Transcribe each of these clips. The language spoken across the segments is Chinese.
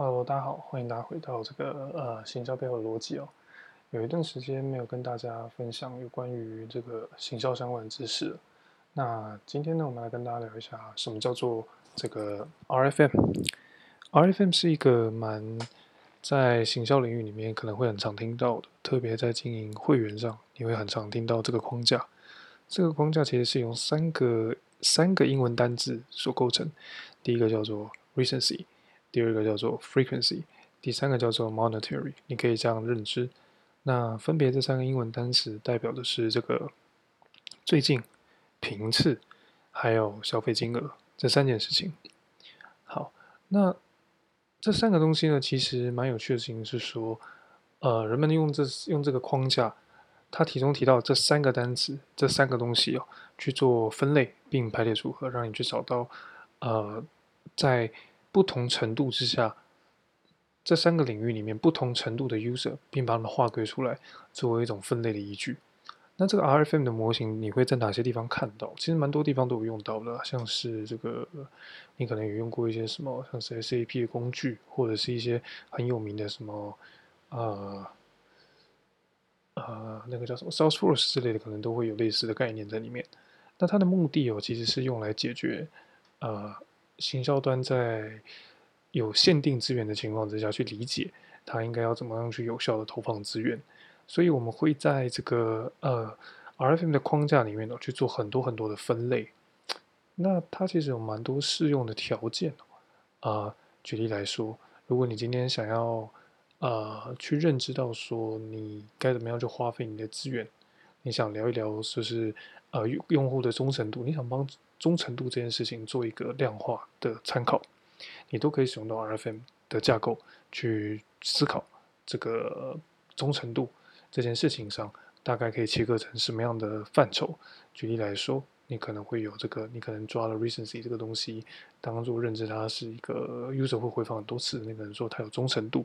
Hello，大家好，欢迎大家回到这个呃行销背后的逻辑哦。有一段时间没有跟大家分享有关于这个行销相关的知识。那今天呢，我们来跟大家聊一下什么叫做这个 RFM。RFM 是一个蛮在行销领域里面可能会很常听到的，特别在经营会员上，你会很常听到这个框架。这个框架其实是由三个三个英文单字所构成，第一个叫做 recency，第二个叫做 frequency，第三个叫做 monetary。你可以这样认知。那分别这三个英文单词代表的是这个最近、频次，还有消费金额这三件事情。好，那这三个东西呢，其实蛮有趣的事情是说，呃，人们用这用这个框架。他题中提到这三个单词，这三个东西哦，去做分类并排列组合，让你去找到，呃，在不同程度之下，这三个领域里面不同程度的 user，并把它们划归出来，作为一种分类的依据。那这个 RFM 的模型，你会在哪些地方看到？其实蛮多地方都有用到的，像是这个，你可能有用过一些什么，像是 SAP 的工具，或者是一些很有名的什么，呃。呃，那个叫什么 Salesforce 之类的，可能都会有类似的概念在里面。那它的目的哦，其实是用来解决呃，行销端在有限定资源的情况之下去理解它应该要怎么样去有效的投放资源。所以我们会在这个呃 RFM 的框架里面呢，去做很多很多的分类。那它其实有蛮多适用的条件啊，举例来说，如果你今天想要呃，去认知到说你该怎么样去花费你的资源，你想聊一聊就是呃用户的忠诚度，你想帮忠诚度这件事情做一个量化的参考，你都可以使用到 RFM 的架构去思考这个忠诚度这件事情上，大概可以切割成什么样的范畴。举例来说，你可能会有这个，你可能抓了 recency 这个东西，当做认知它是一个 user 会回访很多次那个人说他有忠诚度。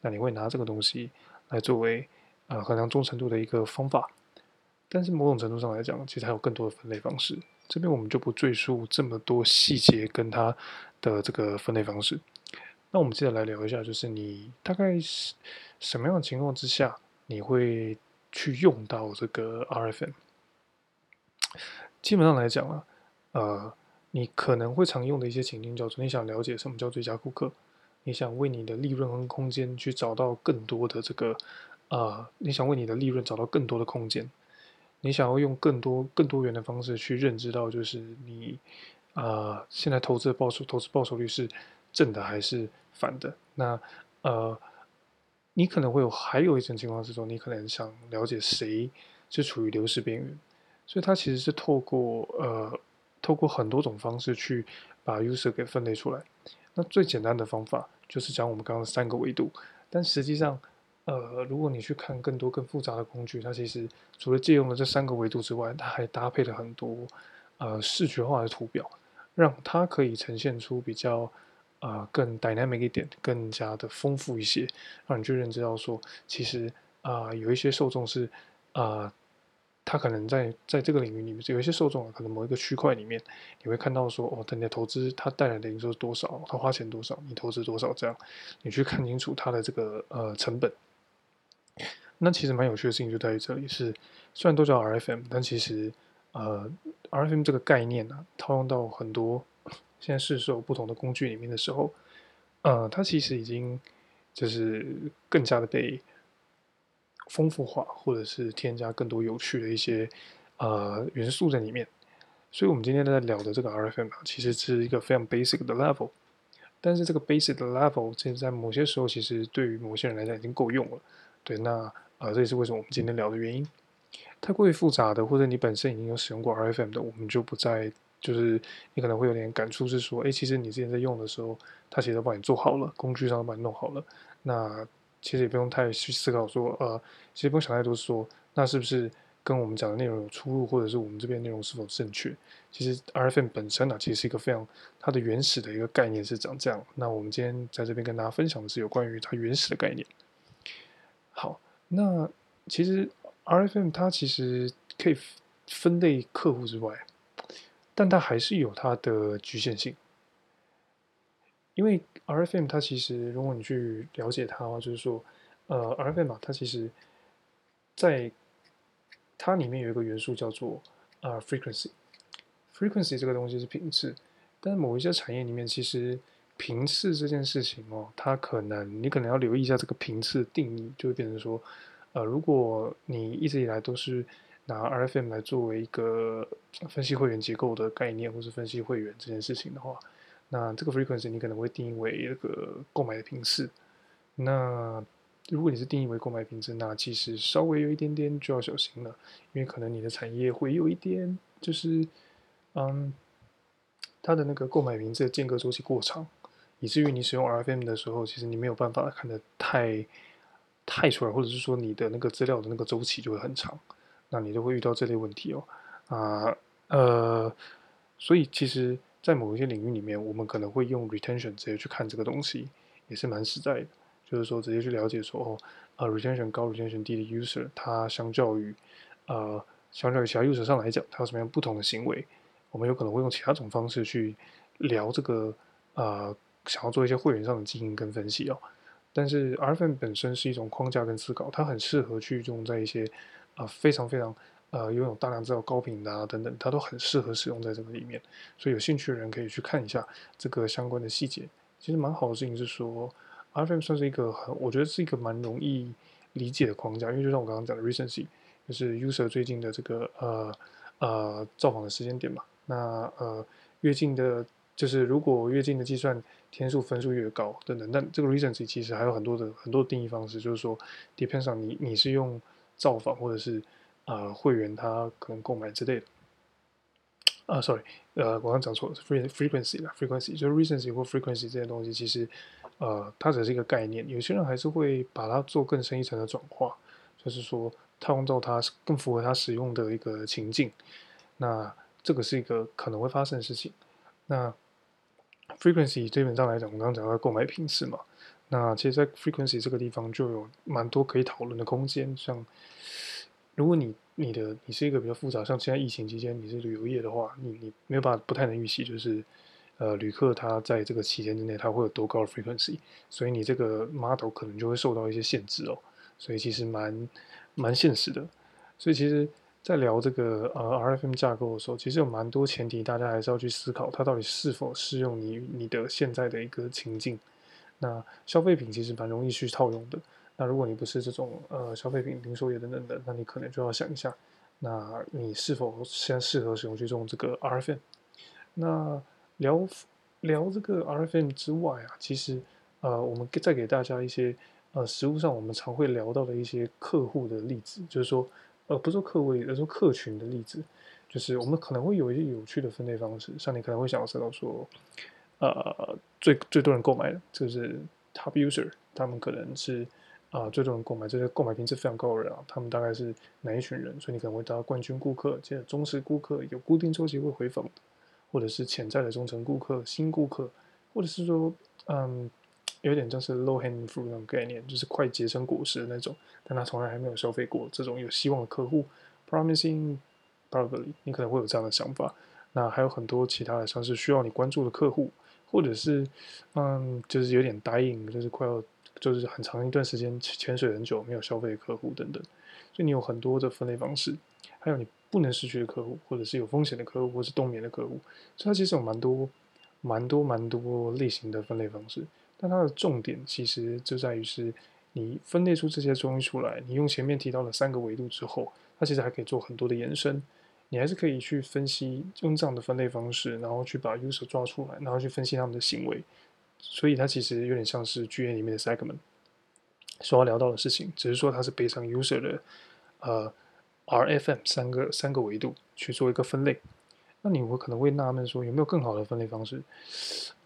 那你会拿这个东西来作为呃衡量忠诚度的一个方法，但是某种程度上来讲，其实还有更多的分类方式。这边我们就不赘述这么多细节跟它的这个分类方式。那我们接着来聊一下，就是你大概是什么样的情况之下，你会去用到这个 RFM？基本上来讲啊，呃，你可能会常用的一些情境叫做：你想了解什么叫最佳顾客。你想为你的利润和空间去找到更多的这个，呃，你想为你的利润找到更多的空间，你想要用更多更多元的方式去认知到，就是你，呃，现在投资的报酬，投资报酬率是正的还是反的？那，呃，你可能会有还有一种情况是说，你可能想了解谁是处于流失边缘，所以它其实是透过呃，透过很多种方式去把 user 给分类出来。那最简单的方法。就是讲我们刚刚三个维度，但实际上，呃，如果你去看更多更复杂的工具，它其实除了借用了这三个维度之外，它还搭配了很多呃视觉化的图表，让它可以呈现出比较呃更 dynamic 一点、更加的丰富一些，让你去认知到说，其实啊、有一些受众是啊。他可能在在这个领域里面，有一些受众啊，可能某一个区块里面，你会看到说，哦，等你的投资它带来的营收多少，他花钱多少，你投资多少，这样，你去看清楚它的这个呃成本。那其实蛮有趣的事情就在于这里是，虽然都叫 RFM，但其实呃 RFM 这个概念呢、套用到很多现在市售不同的工具里面的时候，呃，它其实已经就是更加的被。丰富化，或者是添加更多有趣的一些呃元素在里面，所以我们今天在聊的这个 RFM 啊其实是一个非常 basic 的 level，但是这个 basic 的 level，其实在某些时候其实对于某些人来讲已经够用了。对，那啊这也是为什么我们今天聊的原因。太过于复杂的，或者你本身已经有使用过 RFM 的，我们就不再就是你可能会有点感触，是说，哎，其实你之前在用的时候，它其实都帮你做好了，工具上都帮你弄好了，那。其实也不用太去思考说，呃，其实不用想太多说，那是不是跟我们讲的内容有出入，或者是我们这边内容是否正确？其实 RFM 本身呢、啊，其实是一个非常它的原始的一个概念是长这样。那我们今天在这边跟大家分享的是有关于它原始的概念。好，那其实 RFM 它其实可以分类客户之外，但它还是有它的局限性。因为 RFM 它其实，如果你去了解它的话，就是说，呃，RFM 啊，它其实，在它里面有一个元素叫做啊、frequency。frequency 这个东西是频次，但是某一些产业里面，其实频次这件事情哦，它可能你可能要留意一下这个频次定义，就会变成说，呃，如果你一直以来都是拿 RFM 来作为一个分析会员结构的概念，或是分析会员这件事情的话，那这个 frequency 你可能会定义为那个购买的频次。那如果你是定义为购买频次，那其实稍微有一点点就要小心了，因为可能你的产业会有一点就是，嗯，它的那个购买频次间隔周期过长，以至于你使用 RFM 的时候，其实你没有办法看得太太出来，或者是说你的那个资料的那个周期就会很长。那你就会遇到这类问题哦，啊，呃，所以其实，在某一些领域里面，我们可能会用 retention 直接去看这个东西，也是蛮实在的。就是说，直接去了解说，哦，呃，retention 高、retention 低的 user，它相较于，呃，相较于其他 user 上来讲，它有什么样不同的行为？我们有可能会用其他种方式去聊这个，呃，想要做一些会员上的经营跟分析哦。但是 RFM 本身是一种框架跟思考，它很适合去用在一些。啊，非常非常呃，拥有大量资料高频的啊等等，它都很适合使用在这个里面。所以有兴趣的人可以去看一下这个相关的细节。其实蛮好的事情是说，RFM 算是一个很，我觉得是一个蛮容易理解的框架，因为就像我刚刚讲的 recency，就是 user 最近的这个呃呃造访的时间点嘛。那呃越近的，就是如果越近的计算天数分数越高等等。但这个 recency 其实还有很多的很多定义方式，就是说 depends on 你你是用。造访或者是呃会员他可能购买之类的啊，sorry，呃，我刚讲错了是 frequency 啦，frequency 就是 recency 或 frequency 这些东西，其实呃它只是一个概念，有些人还是会把它做更深一层的转化，就是说套用到它更符合它使用的一个情境，那这个是一个可能会发生的事情。那 frequency 基本上来讲，我刚刚讲到购买频次嘛。那其实，在 frequency 这个地方就有蛮多可以讨论的空间。像，如果你你的你是一个比较复杂，像现在疫情期间你是旅游业的话，你你没有办法不太能预期，就是呃旅客他在这个期间之内他会有多高的 frequency，所以你这个 model 可能就会受到一些限制哦。所以其实蛮蛮现实的。所以其实，在聊这个呃 RFM 架构的时候，其实有蛮多前提，大家还是要去思考它到底是否适用你你的现在的一个情境。那消费品其实蛮容易去套用的。那如果你不是这种呃消费品零售业等等的，那你可能就要想一下，那你是否现在适合使用去用这个 RFM？那聊聊这个 RFM 之外啊，其实呃我们再给大家一些呃实务上我们常会聊到的一些客户的例子，就是说呃不是说客位，而是说客群的例子，就是我们可能会有一些有趣的分类方式，像你可能会想要知道说。呃，最最多人购买的就是 top user，他们可能是啊、最多人购买，这些购买频次非常高的人啊，他们大概是哪一群人？所以你可能会得到冠军顾客，接着忠实顾客，有固定周期会回访，或者是潜在的忠诚顾客、新顾客，或者是说嗯，有点像是 low hanging fruit 那种概念，就是快结成果实的那种，但他从来还没有消费过这种有希望的客户，promising probably 你可能会有这样的想法。那还有很多其他的，像是需要你关注的客户。或者是，嗯，就是有点 dying，就是快要，就是很长一段时间潜水很久没有消费的客户等等，所以你有很多的分类方式，还有你不能失去的客户，或者是有风险的客户，或是冬眠的客户，所以它其实有蛮多、蛮多、蛮多类型的分类方式。但它的重点其实就在于是，你分类出这些东西出来，你用前面提到的三个维度之后，它其实还可以做很多的延伸。你还是可以去分析，用这样的分类方式，然后去把 user 抓出来，然后去分析他们的行为。所以它其实有点像是 GA 里面的 segment 所要聊到的事情，只是说它是 based on user 的呃 RFM 三个三个维度去做一个分类。那你会可能会纳闷说，有没有更好的分类方式？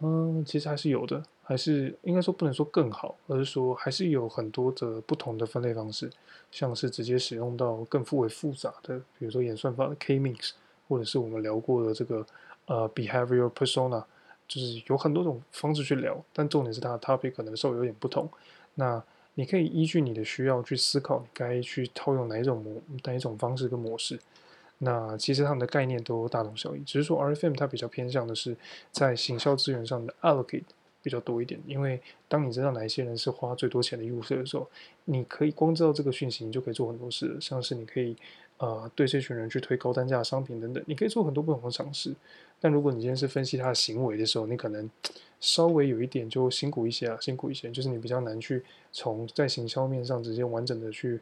嗯，其实还是有的，还是应该说不能说更好，而是说还是有很多的不同的分类方式，像是直接使用到更复为复杂的，比如说演算法的 K-means，或者是我们聊过的这个呃 behavioral persona，就是有很多种方式去聊，但重点是它的 topic 可能稍微有点不同。那你可以依据你的需要去思考，你该去套用哪一种模哪一种方式跟模式。那其实他们的概念都大同小异，只是说 RFM 它比较偏向的是在行销资源上的 allocate，比较多一点，因为当你知道哪一些人是花最多钱的 user 的时候，你可以光知道这个讯息，你就可以做很多事，像是你可以呃对这群人去推高单价的商品等等，你可以做很多不同的尝试。但如果你今天是分析他的行为的时候，你可能稍微有一点就辛苦一些啊，辛苦一些，就是你比较难去从在行销面上直接完整的去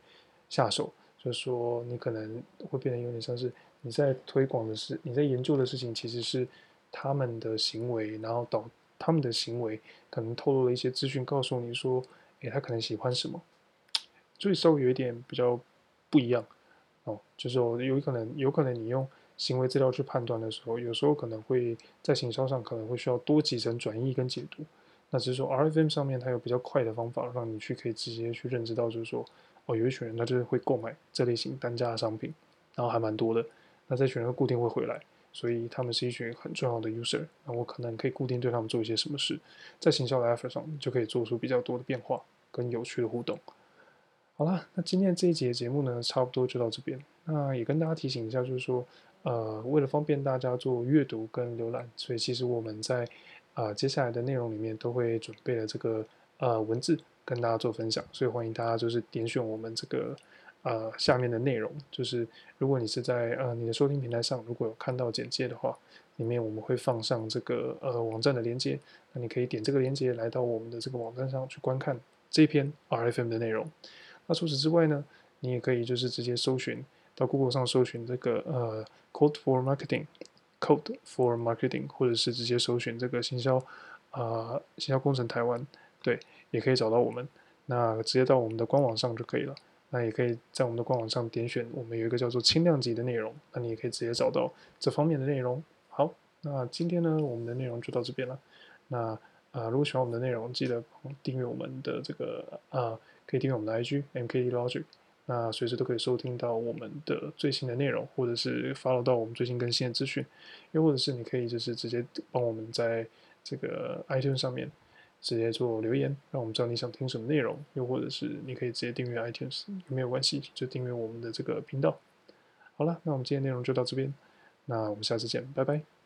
下手，就是说你可能会变得有点像是你在推广的事，你在研究的事情其实是他们的行为，然后导。他们的行为可能透露了一些资讯，告诉你说，诶，他可能喜欢什么，所以稍微有一点比较不一样哦。就是说，有可能，有可能你用行为资料去判断的时候，有时候可能会在行销上可能会需要多几层转译跟解读。那只是说，RFM 上面它有比较快的方法，让你去可以直接去认知到，就是说，哦，有一群人他就是会购买这类型单价的商品，然后还蛮多的。那这群人固定会回来。所以他们是一群很重要的 user，那我可能可以固定对他们做一些什么事，在行销的 effort 上，就可以做出比较多的变化跟有趣的互动。好啦，那今天这一节节目呢，差不多就到这边。那也跟大家提醒一下，就是说，呃，为了方便大家做阅读跟浏览，所以其实我们在啊、接下来的内容里面都会准备了这个呃文字跟大家做分享，所以欢迎大家就是点选我们这个。呃，下面的内容就是，如果你是在呃你的收听平台上，如果有看到简介的话，里面我们会放上这个呃网站的链接，那你可以点这个链接来到我们的这个网站上去观看这篇 RFM 的内容。那除此之外呢，你也可以就是直接搜寻到 Google 上搜寻这个呃 Code for Marketing，Code for Marketing，或者是直接搜寻这个行销啊、呃、行销工程台湾，对，也可以找到我们。那直接到我们的官网上就可以了。那也可以在我们的官网上点选，我们有一个叫做轻量级的内容，那你也可以直接找到这方面的内容。好，那今天呢，我们的内容就到这边了。那啊、如果喜欢我们的内容，记得订阅我们的这个啊、可以订阅我们的 IG MKD Logic，那随时都可以收听到我们的最新的内容，或者是 follow 到我们最新更新的资讯，又或者是你可以就是直接帮我们在这个 iTunes 上面。直接做留言，让我们知道你想听什么内容，又或者是你可以直接订阅 iTunes，也没有关系，就订阅我们的这个频道。好了，那我们今天内容就到这边，那我们下次见，拜拜。